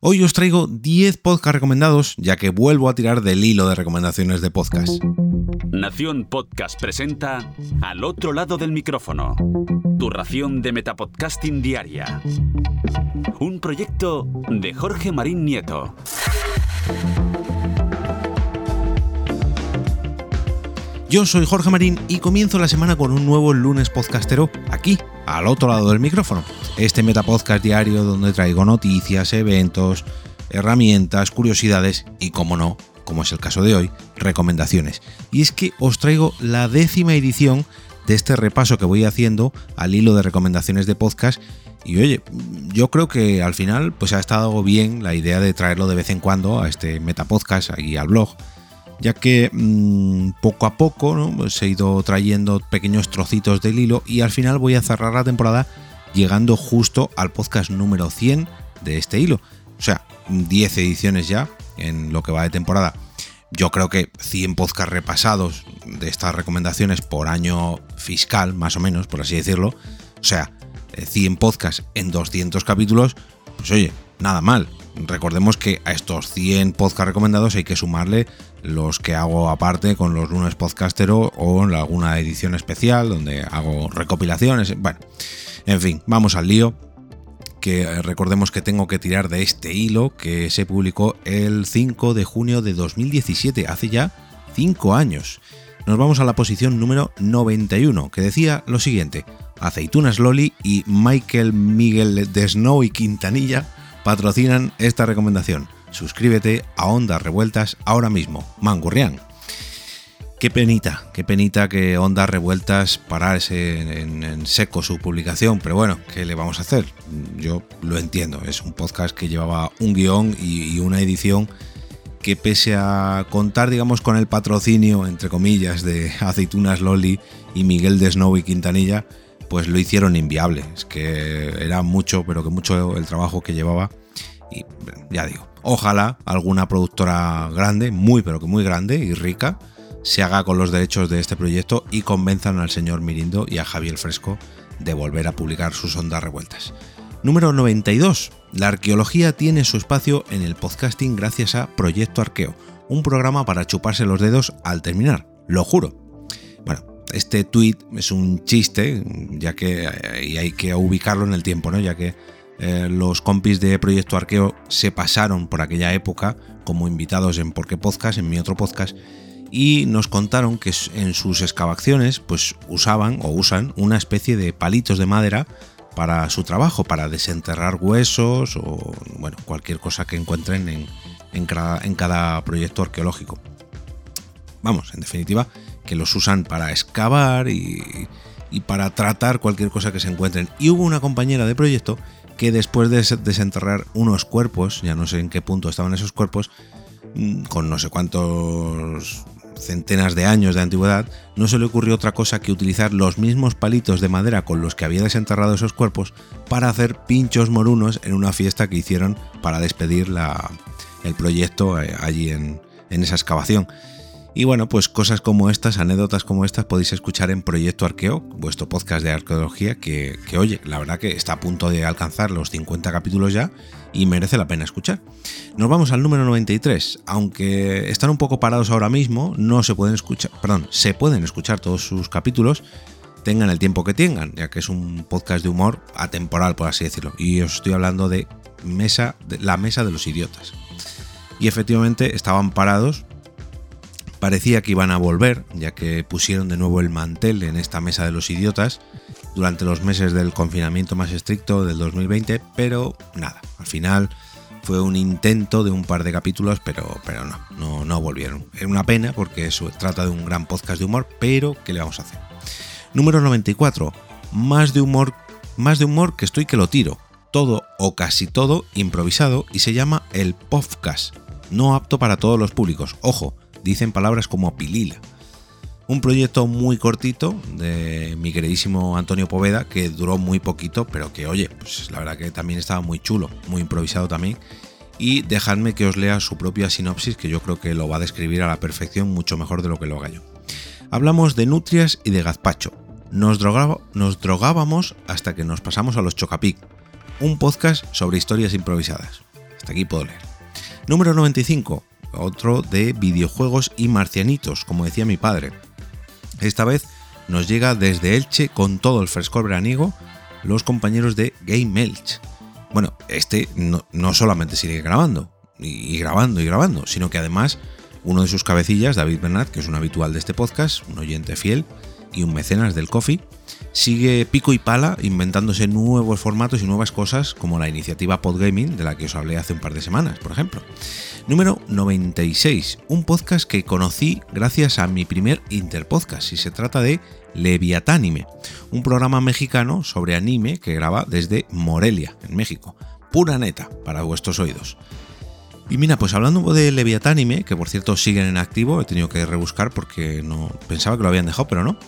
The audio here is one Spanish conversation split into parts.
Hoy os traigo 10 podcasts recomendados, ya que vuelvo a tirar del hilo de recomendaciones de podcast. Nación Podcast presenta Al otro lado del micrófono, tu ración de Metapodcasting Diaria. Un proyecto de Jorge Marín Nieto. Yo soy Jorge Marín y comienzo la semana con un nuevo lunes podcastero aquí, al otro lado del micrófono. Este metapodcast diario donde traigo noticias, eventos, herramientas, curiosidades y, como no, como es el caso de hoy, recomendaciones. Y es que os traigo la décima edición de este repaso que voy haciendo al hilo de recomendaciones de podcast. Y oye, yo creo que al final pues ha estado bien la idea de traerlo de vez en cuando a este metapodcast y al blog ya que mmm, poco a poco ¿no? pues he ido trayendo pequeños trocitos del hilo y al final voy a cerrar la temporada llegando justo al podcast número 100 de este hilo. O sea, 10 ediciones ya en lo que va de temporada. Yo creo que 100 podcasts repasados de estas recomendaciones por año fiscal, más o menos, por así decirlo. O sea, 100 podcasts en 200 capítulos, pues oye, nada mal. Recordemos que a estos 100 podcasts recomendados hay que sumarle los que hago aparte con los lunes podcastero o en alguna edición especial donde hago recopilaciones. Bueno, en fin, vamos al lío. Que recordemos que tengo que tirar de este hilo que se publicó el 5 de junio de 2017, hace ya 5 años. Nos vamos a la posición número 91, que decía lo siguiente: Aceitunas Loli y Michael Miguel de Snow y Quintanilla patrocinan esta recomendación. Suscríbete a Ondas Revueltas ahora mismo, Mangurrián. Qué penita, qué penita que Ondas Revueltas parase en, en, seco su publicación, pero bueno, ¿qué le vamos a hacer? Yo lo entiendo, es un podcast que llevaba un guion y, y una edición que pese a contar, digamos, con el patrocinio, entre comillas, de Aceitunas Loli y Miguel de Snow y Quintanilla, pues lo hicieron inviable. Es que era mucho, pero que mucho el trabajo que llevaba. Y ya digo, ojalá alguna productora grande, muy pero que muy grande y rica, se haga con los derechos de este proyecto y convenzan al señor Mirindo y a Javier Fresco de volver a publicar sus ondas revueltas. Número 92. La arqueología tiene su espacio en el podcasting gracias a Proyecto Arqueo, un programa para chuparse los dedos al terminar, lo juro. Bueno, este tweet es un chiste, ya que y hay que ubicarlo en el tiempo, ¿no? Ya que eh, los compis de Proyecto Arqueo se pasaron por aquella época como invitados en Porque Podcast, en mi otro podcast, y nos contaron que en sus excavaciones pues usaban o usan una especie de palitos de madera para su trabajo, para desenterrar huesos o bueno, cualquier cosa que encuentren en, cada, en cada proyecto arqueológico. Vamos, en definitiva, que los usan para excavar y, y, para tratar cualquier cosa que se encuentren. Y hubo una compañera de proyecto que después de desenterrar unos cuerpos, ya no sé en qué punto estaban esos cuerpos, con no sé cuántos centenas de años de antigüedad, no se le ocurrió otra cosa que utilizar los mismos palitos de madera con los que había desenterrado esos cuerpos para hacer pinchos morunos en una fiesta que hicieron para despedir la, el proyecto allí en, en esa excavación. Y bueno, pues cosas como estas, anécdotas como estas, podéis escuchar en Proyecto Arqueo, vuestro podcast de arqueología, que, que, oye, la verdad que está a punto de alcanzar los 50 capítulos ya y merece la pena escuchar. Nos vamos al número 93. Aunque están un poco parados ahora mismo, no se pueden escuchar, perdón, se pueden escuchar todos sus capítulos, tengan el tiempo que tengan, ya que es un podcast de humor atemporal, por así decirlo. Y os estoy hablando de mesa, de la mesa de los idiotas. Y efectivamente estaban parados Parecía que iban a volver, ya que pusieron de nuevo el mantel en esta mesa de los idiotas durante los meses del confinamiento más estricto del 2020, pero nada, al final fue un intento de un par de capítulos, pero, pero no, no, no volvieron. Es una pena porque eso trata de un gran podcast de humor, pero ¿qué le vamos a hacer? Número 94. Más de humor, más de humor que estoy que lo tiro. Todo o casi todo improvisado y se llama el podcast. No apto para todos los públicos. Ojo, dicen palabras como pilila. Un proyecto muy cortito de mi queridísimo Antonio Poveda, que duró muy poquito, pero que oye, pues la verdad que también estaba muy chulo, muy improvisado también. Y dejadme que os lea su propia sinopsis, que yo creo que lo va a describir a la perfección mucho mejor de lo que lo haga yo. Hablamos de nutrias y de gazpacho. Nos, nos drogábamos hasta que nos pasamos a los Chocapic, un podcast sobre historias improvisadas hasta aquí puedo leer. Número 95, otro de videojuegos y marcianitos, como decía mi padre. Esta vez nos llega desde Elche con todo el frescor veraniego los compañeros de Game Elch. Bueno, este no, solamente sigue grabando, y, grabando y grabando, sino que además uno de sus cabecillas, David Bernat, que es un habitual de este podcast, un oyente fiel y un mecenas del coffee, sigue pico y pala inventándose nuevos formatos y nuevas cosas como la iniciativa Podgaming de la que os hablé hace un par de semanas, por ejemplo. Número 96, un podcast que conocí gracias a mi primer Interpodcast y se trata de Leviatánime, un programa mexicano sobre anime que graba desde Morelia, en México. Pura neta para vuestros oídos. Y mira, pues hablando de Leviatánime, que por cierto siguen en activo, he tenido que rebuscar porque no pensaba que lo habían dejado, pero no.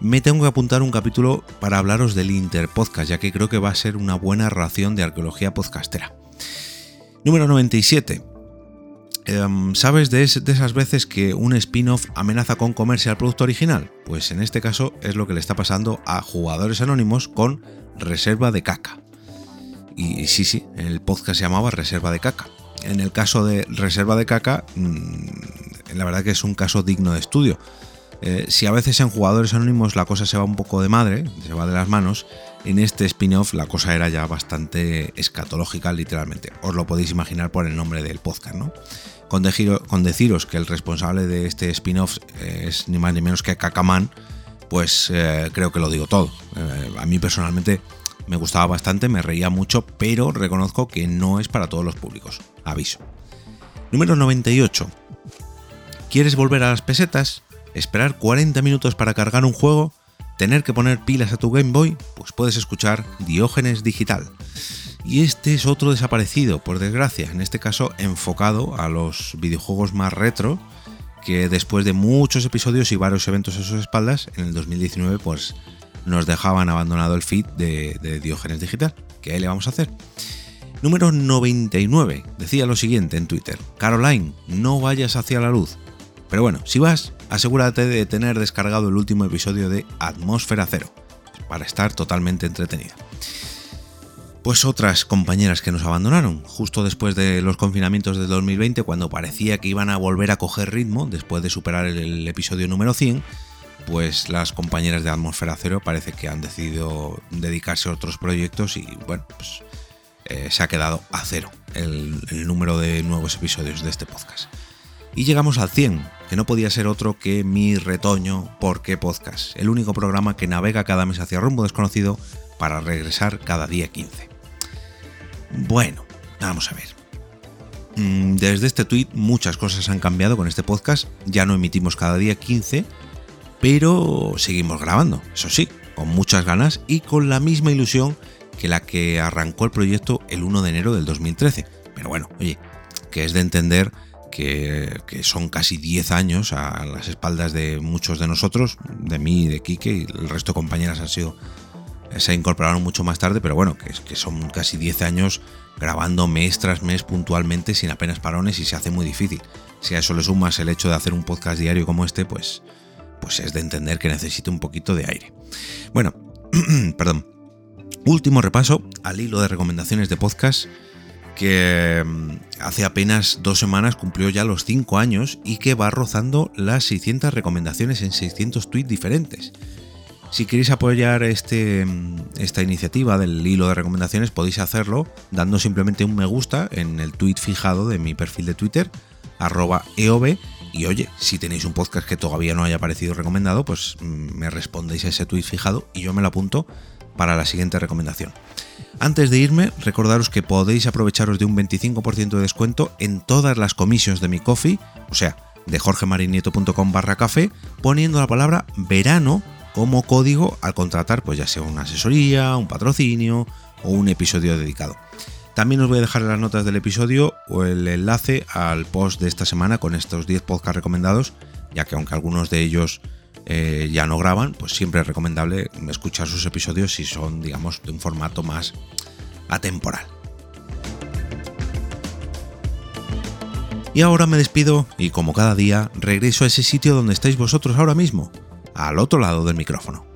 Me tengo que apuntar un capítulo para hablaros del Interpodcast, ya que creo que va a ser una buena ración de arqueología podcastera. Número 97. Em, ¿Sabes de, esas veces que un spin-off amenaza con comerse al producto original? Pues en este caso es lo que le está pasando a Jugadores Anónimos con Reserva de Caca. Y sí, sí, el podcast se llamaba Reserva de Caca. En el caso de Reserva de Caca, mm, la verdad que es un caso digno de estudio. Eh, si a veces en Jugadores Anónimos la cosa se va un poco de madre, se va de las manos, en este spin-off la cosa era ya bastante escatológica, literalmente. Os lo podéis imaginar por el nombre del podcast, ¿no? con, deciros que el responsable de este spin-off es ni más ni menos que Kakaman, pues eh, creo que lo digo todo. Eh, a mí personalmente me gustaba bastante, me reía mucho, pero reconozco que no es para todos los públicos. Aviso. Número 98. ¿Quieres volver a las pesetas? ¿Esperar 40 minutos para cargar un juego? ¿Tener que poner pilas a tu Game Boy? Pues puedes escuchar Diógenes Digital y este es otro desaparecido, por desgracia, en este caso enfocado a los videojuegos más retro, que después de muchos episodios y varios eventos a sus espaldas, en el 2019 pues nos dejaban abandonado el feed de, de Diógenes Digital. ¿Qué le vamos a hacer? Número 99 decía lo siguiente en Twitter: Caroline, no vayas hacia la luz. Pero bueno, si vas, asegúrate de tener descargado el último episodio de Atmósfera Cero, para estar totalmente entretenida pues otras compañeras que nos abandonaron, justo después de los confinamientos del 2020, cuando parecía que iban a volver a coger ritmo después de superar el, episodio número 100, pues las compañeras de Atmósfera Cero parece que han decidido dedicarse a otros proyectos y bueno, pues eh, se ha quedado a cero el, número de nuevos episodios de este podcast. Y llegamos al 100, que no podía ser otro que mi retoño ¿Por qué Podcast? El único programa que navega cada mes hacia rumbo desconocido para regresar cada día 15. Bueno, vamos a ver. Mm, desde este tweet muchas cosas han cambiado con este podcast, ya no emitimos cada día 15, pero seguimos grabando, eso sí, con muchas ganas y con la misma ilusión que la que arrancó el proyecto el 1 de enero del 2013. Pero bueno, oye, que es de entender que, son casi 10 años a las espaldas de muchos de nosotros, de mí, de Quique y el resto de compañeras han sido se incorporaron mucho más tarde, pero bueno, que, que son casi 10 años grabando mes tras mes puntualmente sin apenas parones y se hace muy difícil. Si a eso le sumas el hecho de hacer un podcast diario como este, pues, pues es de entender que necesite un poquito de aire. Bueno, perdón. Último repaso al hilo de recomendaciones de podcast que mm, hace apenas dos semanas cumplió ya los 5 años y que va rozando las 600 recomendaciones en 600 tweets diferentes. Si queréis apoyar este, esta iniciativa del hilo de recomendaciones, podéis hacerlo dando simplemente un me gusta en el tweet fijado de mi perfil de Twitter, arroba eov. Y oye, si tenéis un podcast que todavía no haya aparecido recomendado, pues mm, me respondéis a ese tweet fijado y yo me lo apunto para la siguiente recomendación. Antes de irme, recordaros que podéis aprovecharos de un 25% de descuento en todas las comisiones de mi coffee, o sea, de jorgemarinieto.com barra poniendo la palabra verano como código al contratar pues ya sea una asesoría, un patrocinio o un episodio dedicado. También os voy a dejar en las notas del episodio o el enlace al post de esta semana con estos 10 podcasts recomendados, ya que aunque algunos de ellos eh, ya no graban, pues siempre es recomendable escuchar sus episodios si son, digamos, de un formato más atemporal. Y ahora me despido y como cada día regreso a ese sitio donde estáis vosotros ahora mismo, al otro lado del micrófono.